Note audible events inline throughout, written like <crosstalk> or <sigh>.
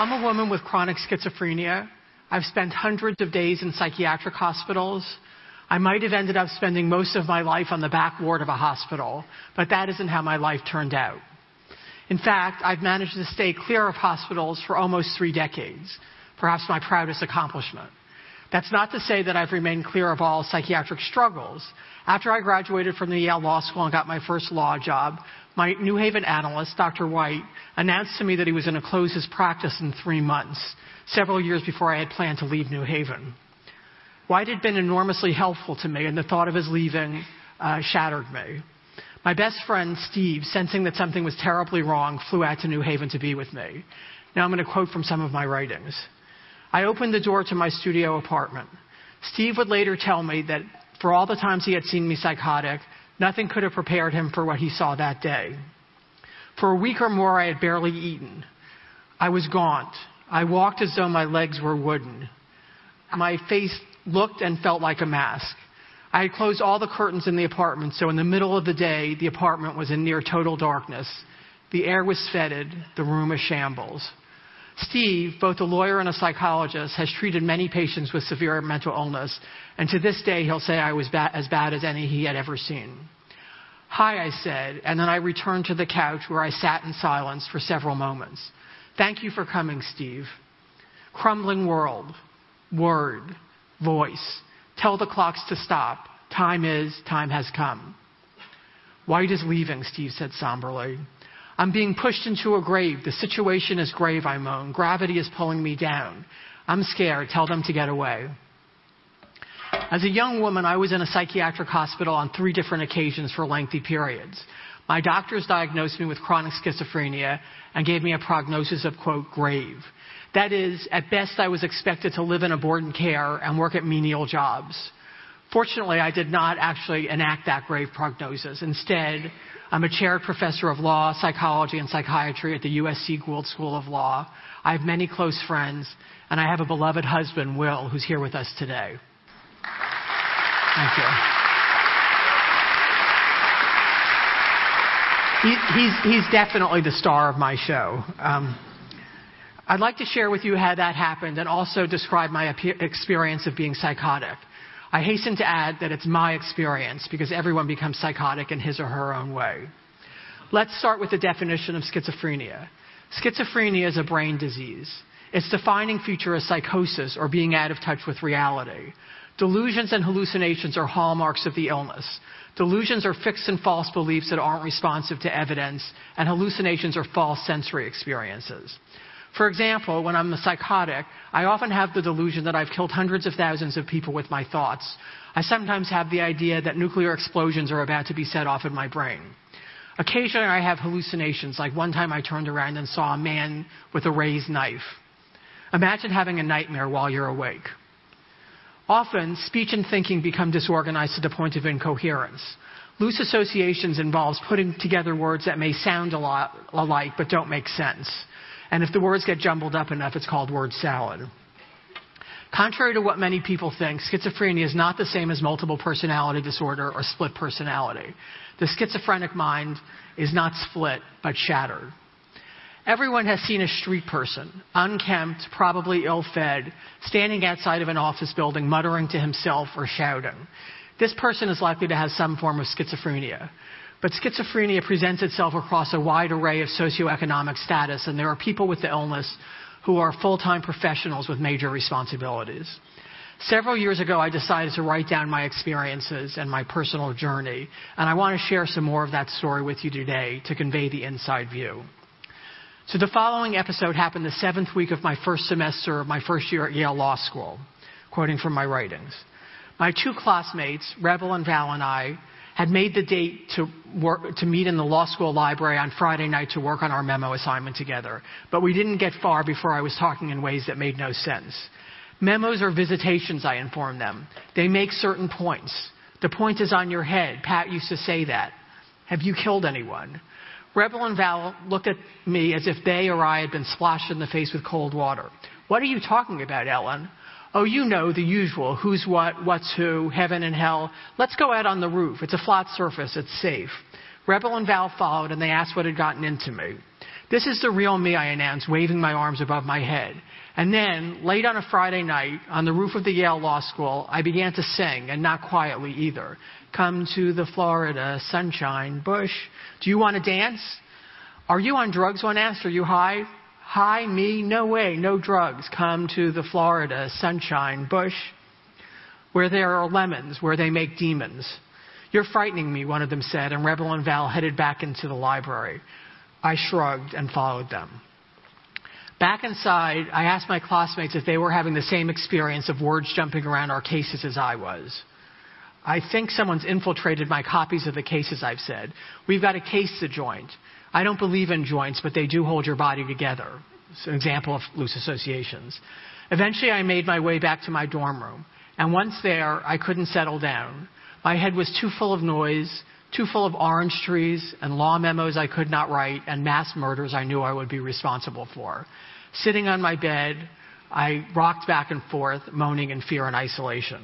I'm a woman with chronic schizophrenia. I've spent hundreds of days in psychiatric hospitals. I might have ended up spending most of my life on the back ward of a hospital, but that isn't how my life turned out. In fact, I've managed to stay clear of hospitals for almost three decades, perhaps my proudest accomplishment. That's not to say that I've remained clear of all psychiatric struggles. After I graduated from the Yale Law School and got my first law job, my New Haven analyst, Dr. White, announced to me that he was going to close his practice in three months, several years before I had planned to leave New Haven. White had been enormously helpful to me, and the thought of his leaving uh, shattered me. My best friend, Steve, sensing that something was terribly wrong, flew out to New Haven to be with me. Now I'm going to quote from some of my writings. I opened the door to my studio apartment. Steve would later tell me that for all the times he had seen me psychotic, Nothing could have prepared him for what he saw that day. For a week or more, I had barely eaten. I was gaunt. I walked as though my legs were wooden. My face looked and felt like a mask. I had closed all the curtains in the apartment, so in the middle of the day, the apartment was in near total darkness. The air was fetid, the room a shambles. Steve, both a lawyer and a psychologist, has treated many patients with severe mental illness, and to this day he'll say I was ba- as bad as any he had ever seen. Hi, I said, and then I returned to the couch where I sat in silence for several moments. Thank you for coming, Steve. Crumbling world, word, voice. Tell the clocks to stop. Time is, time has come. White is leaving, Steve said somberly. I'm being pushed into a grave. The situation is grave, I moan. Gravity is pulling me down. I'm scared. Tell them to get away. As a young woman, I was in a psychiatric hospital on three different occasions for lengthy periods. My doctors diagnosed me with chronic schizophrenia and gave me a prognosis of, quote, grave. That is, at best, I was expected to live in a board and care and work at menial jobs. Fortunately, I did not actually enact that grave prognosis. Instead, I'm a chaired professor of law, psychology, and psychiatry at the USC Gould School of Law. I have many close friends, and I have a beloved husband, Will, who's here with us today. Thank you. He, he's, he's definitely the star of my show. Um, I'd like to share with you how that happened and also describe my experience of being psychotic. I hasten to add that it's my experience because everyone becomes psychotic in his or her own way. Let's start with the definition of schizophrenia. Schizophrenia is a brain disease. Its defining feature is psychosis or being out of touch with reality. Delusions and hallucinations are hallmarks of the illness. Delusions are fixed and false beliefs that aren't responsive to evidence, and hallucinations are false sensory experiences. For example, when I'm a psychotic, I often have the delusion that I've killed hundreds of thousands of people with my thoughts. I sometimes have the idea that nuclear explosions are about to be set off in my brain. Occasionally I have hallucinations, like one time I turned around and saw a man with a raised knife. Imagine having a nightmare while you're awake. Often, speech and thinking become disorganized to the point of incoherence. Loose associations involves putting together words that may sound a lot alike but don't make sense. And if the words get jumbled up enough, it's called word salad. Contrary to what many people think, schizophrenia is not the same as multiple personality disorder or split personality. The schizophrenic mind is not split, but shattered. Everyone has seen a street person, unkempt, probably ill fed, standing outside of an office building, muttering to himself or shouting. This person is likely to have some form of schizophrenia. But schizophrenia presents itself across a wide array of socioeconomic status, and there are people with the illness who are full time professionals with major responsibilities. Several years ago, I decided to write down my experiences and my personal journey, and I want to share some more of that story with you today to convey the inside view. So, the following episode happened the seventh week of my first semester of my first year at Yale Law School, quoting from my writings. My two classmates, Rebel and Val, and I had made the date to, work, to meet in the law school library on Friday night to work on our memo assignment together. But we didn't get far before I was talking in ways that made no sense. Memos are visitations, I informed them. They make certain points. The point is on your head. Pat used to say that. Have you killed anyone? Rebel and Val looked at me as if they or I had been splashed in the face with cold water. What are you talking about, Elyn? Oh, you know the usual. Who's what, what's who, heaven and hell. Let's go out on the roof. It's a flat surface. It's safe. Rebel and Val followed and they asked what had gotten into me. This is the real me, I announced, waving my arms above my head. And then, late on a Friday night, on the roof of the Yale Law School, I began to sing, and not quietly either. Come to the Florida sunshine bush. Do you want to dance? Are you on drugs? One asked. Are you high? High? Me? No way. No drugs. Come to the Florida sunshine bush where there are lemons, where they make demons. You're frightening me, one of them said, and Rebel and Val headed back into the library. I shrugged and followed them. Back inside, I asked my classmates if they were having the same experience of words jumping around our cases as I was. I think someone's infiltrated my copies of the cases I've said. We've got a case to joint. I don't believe in joints, but they do hold your body together. It's an example of loose associations. Eventually, I made my way back to my dorm room. And once there, I couldn't settle down. My head was too full of noise, too full of orange trees and law memos I could not write and mass murders I knew I would be responsible for. Sitting on my bed, I rocked back and forth, moaning in fear and isolation.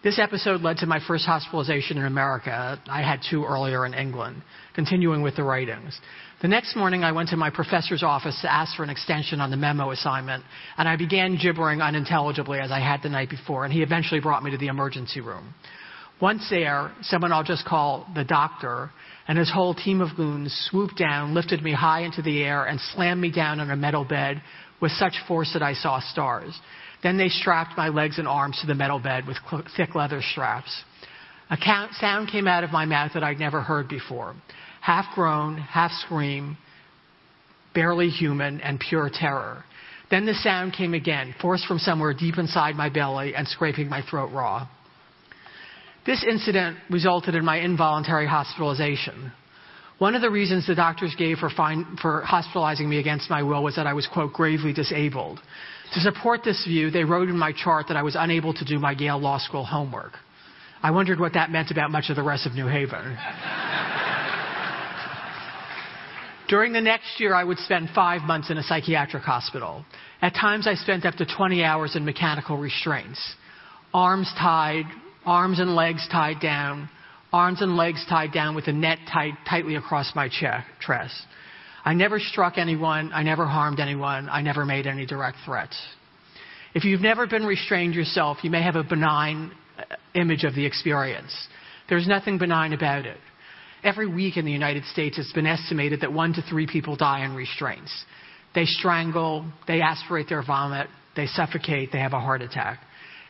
This episode led to my first hospitalization in America. I had two earlier in England, continuing with the writings. The next morning, I went to my professor's office to ask for an extension on the memo assignment, and I began gibbering unintelligibly as I had the night before, and he eventually brought me to the emergency room. Once there, someone I'll just call the doctor and his whole team of goons swooped down, lifted me high into the air, and slammed me down on a metal bed with such force that I saw stars. Then they strapped my legs and arms to the metal bed with thick leather straps. A sound came out of my mouth that I'd never heard before. Half groan, half scream, barely human, and pure terror. Then the sound came again, forced from somewhere deep inside my belly and scraping my throat raw. This incident resulted in my involuntary hospitalization. One of the reasons the doctors gave for, for, hospitalizing me against my will was that I was, quote, gravely disabled. To support this view, they wrote in my chart that I was unable to do my Yale Law School homework. I wondered what that meant about much of the rest of New Haven. <laughs> During the next year, I would spend five months in a psychiatric hospital. At times, I spent up to 20 hours in mechanical restraints. Arms tied, arms and legs tied down, arms and legs tied down with a net tied tightly across my chest. I never struck anyone. I never harmed anyone. I never made any direct threats. If you've never been restrained yourself, you may have a benign uh, image of the experience. There's nothing benign about it. Every week in the United States, it's been estimated that one to three people die in restraints. They strangle, they aspirate their vomit, they suffocate, they have a heart attack.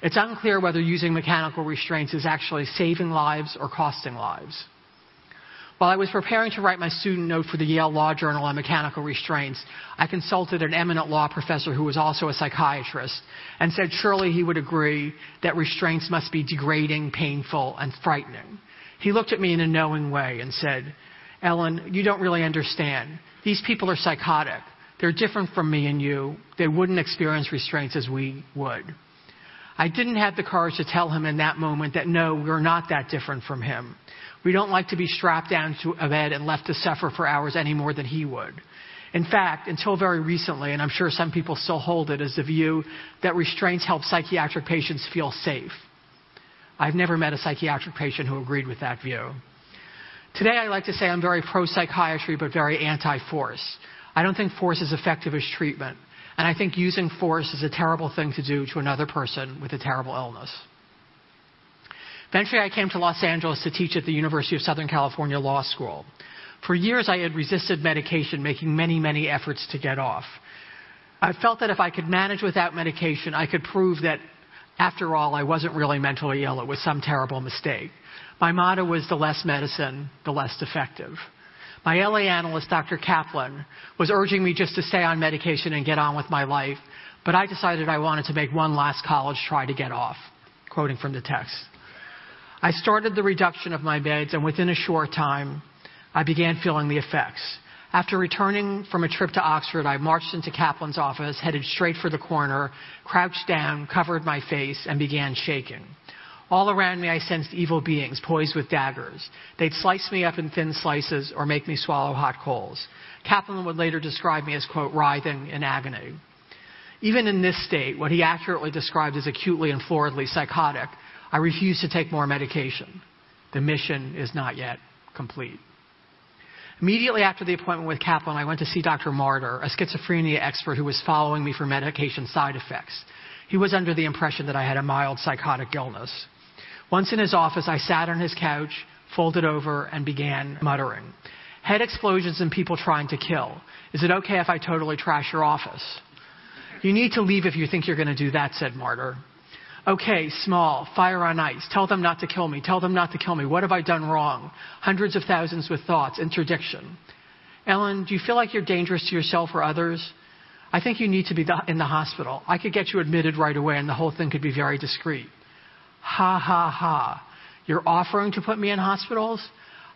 It's unclear whether using mechanical restraints is actually saving lives or costing lives. While I was preparing to write my student note for the Yale Law Journal on mechanical restraints, I consulted an eminent law professor who was also a psychiatrist and said surely he would agree that restraints must be degrading, painful, and frightening. He looked at me in a knowing way and said, Elyn, you don't really understand. These people are psychotic. They're different from me and you. They wouldn't experience restraints as we would. I didn't have the courage to tell him in that moment that no, we're not that different from him. We don't like to be strapped down to a bed and left to suffer for hours any more than he would. In fact, until very recently, and I'm sure some people still hold it as the view that restraints help psychiatric patients feel safe. I've never met a psychiatric patient who agreed with that view. Today, I like to say I'm very pro psychiatry, but very anti force. I don't think force is effective as treatment. And I think using force is a terrible thing to do to another person with a terrible illness. Eventually, I came to Los Angeles to teach at the University of Southern California Law School. For years, I had resisted medication, making many, many efforts to get off. I felt that if I could manage without medication, I could prove that, after all, I wasn't really mentally ill. It was some terrible mistake. My motto was the less medicine, the less effective. My LA analyst, Dr. Kaplan, was urging me just to stay on medication and get on with my life, but I decided I wanted to make one last college try to get off. Quoting from the text. I started the reduction of my meds, and within a short time, I began feeling the effects. After returning from a trip to Oxford, I marched into Kaplan's office, headed straight for the corner, crouched down, covered my face, and began shaking. All around me, I sensed evil beings poised with daggers. They'd slice me up in thin slices or make me swallow hot coals. Kaplan would later describe me as, quote, writhing in agony. Even in this state, what he accurately described as acutely and floridly psychotic, I refused to take more medication. The mission is not yet complete. Immediately after the appointment with Kaplan, I went to see Dr. Marder, a schizophrenia expert who was following me for medication side effects. He was under the impression that I had a mild psychotic illness. Once in his office, I sat on his couch, folded over, and began muttering. Head explosions and people trying to kill. Is it okay if I totally trash your office? You need to leave if you think you're going to do that, said Marder. Okay, small, fire on ice. Tell them not to kill me. Tell them not to kill me. What have I done wrong? Hundreds of thousands with thoughts, interdiction. Elyn, do you feel like you're dangerous to yourself or others? I think you need to be in the hospital. I could get you admitted right away and the whole thing could be very discreet. Ha ha ha. You're offering to put me in hospitals?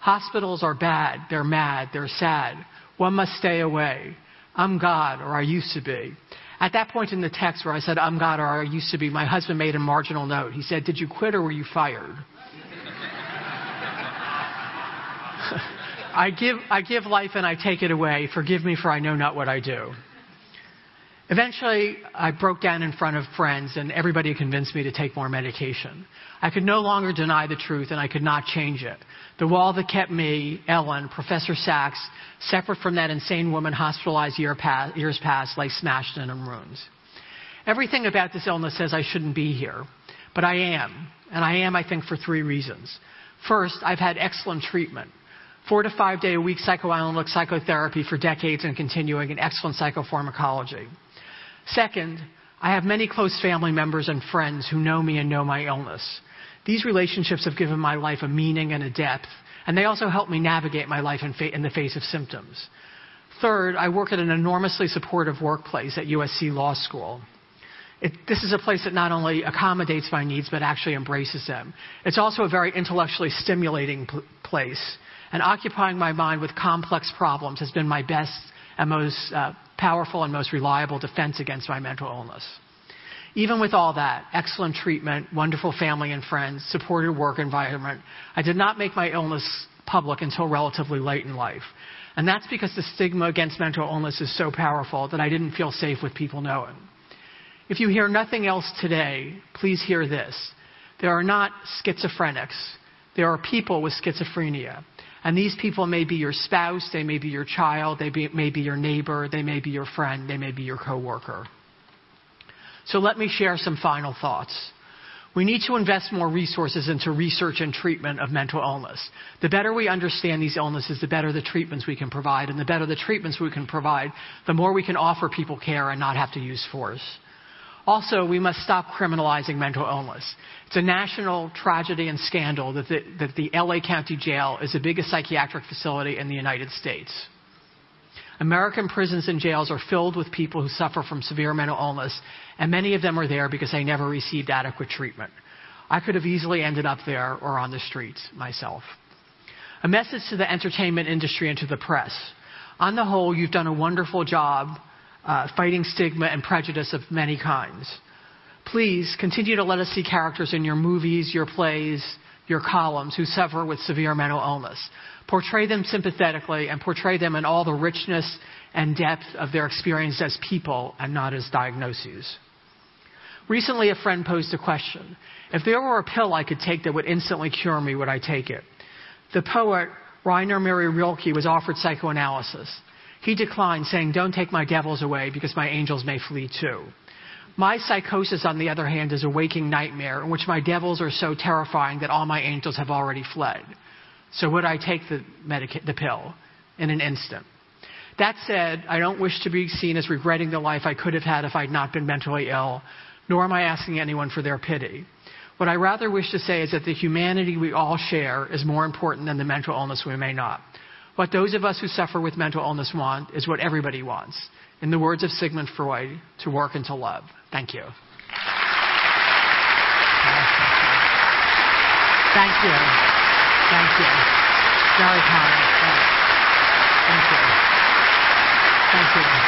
Hospitals are bad. They're mad. They're sad. One must stay away. I'm God, or I used to be. At that point in the text where I said, I'm God or I used to be, my husband made a marginal note. He said, Did you quit or were you fired? <laughs> I, give, I give life and I take it away. Forgive me for I know not what I do. Eventually, I broke down in front of friends, and everybody convinced me to take more medication. I could no longer deny the truth, and I could not change it. The wall that kept me, Elyn, Professor Saks, separate from that insane woman hospitalized year past, years past, lay smashed in ruins. Everything about this illness says I shouldn't be here, but I am. And I am, I think, for three reasons. First, I've had excellent treatment. Four to five day a week psychoanalytic psychotherapy for decades and continuing in excellent psychopharmacology. Second, I have many close family members and friends who know me and know my illness. These relationships have given my life a meaning and a depth, and they also help me navigate my life in, fa- in the face of symptoms. Third, I work at an enormously supportive workplace at USC Law School. It, this is a place that not only accommodates my needs, but actually embraces them. It's also a very intellectually stimulating pl- place, and occupying my mind with complex problems has been my best and most uh, powerful and most reliable defense against my mental illness. Even with all that, excellent treatment, wonderful family and friends, supportive work environment, I did not make my illness public until relatively late in life. And that's because the stigma against mental illness is so powerful that I didn't feel safe with people knowing. If you hear nothing else today, please hear this. There are not schizophrenics. There are people with schizophrenia. And these people may be your spouse, they may be your child, they be, may be your neighbor, they may be your friend, they may be your coworker. So let me share some final thoughts. We need to invest more resources into research and treatment of mental illness. The better we understand these illnesses, the better the treatments we can provide. And the better the treatments we can provide, the more we can offer people care and not have to use force. Also, we must stop criminalizing mental illness. It's a national tragedy and scandal that the, that the LA County Jail is the biggest psychiatric facility in the United States. American prisons and jails are filled with people who suffer from severe mental illness, and many of them are there because they never received adequate treatment. I could have easily ended up there or on the streets myself. A message to the entertainment industry and to the press. On the whole, you've done a wonderful job uh, fighting stigma and prejudice of many kinds. Please continue to let us see characters in your movies, your plays, your columns who suffer with severe mental illness. Portray them sympathetically and portray them in all the richness and depth of their experience as people and not as diagnoses. Recently, a friend posed a question. If there were a pill I could take that would instantly cure me, would I take it? The poet Rainer Maria Rilke was offered psychoanalysis. He declined, saying, Don't take my devils away because my angels may flee too. My psychosis, on the other hand, is a waking nightmare in which my devils are so terrifying that all my angels have already fled. So would I take the, medica- the pill in an instant? That said, I don't wish to be seen as regretting the life I could have had if I'd not been mentally ill, nor am I asking anyone for their pity. What I rather wish to say is that the humanity we all share is more important than the mental illness we may not. What those of us who suffer with mental illness want is what everybody wants. In the words of Sigmund Freud, to work and to love. Thank you. Thank you. Thank you. Very kind. Thank you. Thank you. Thank you.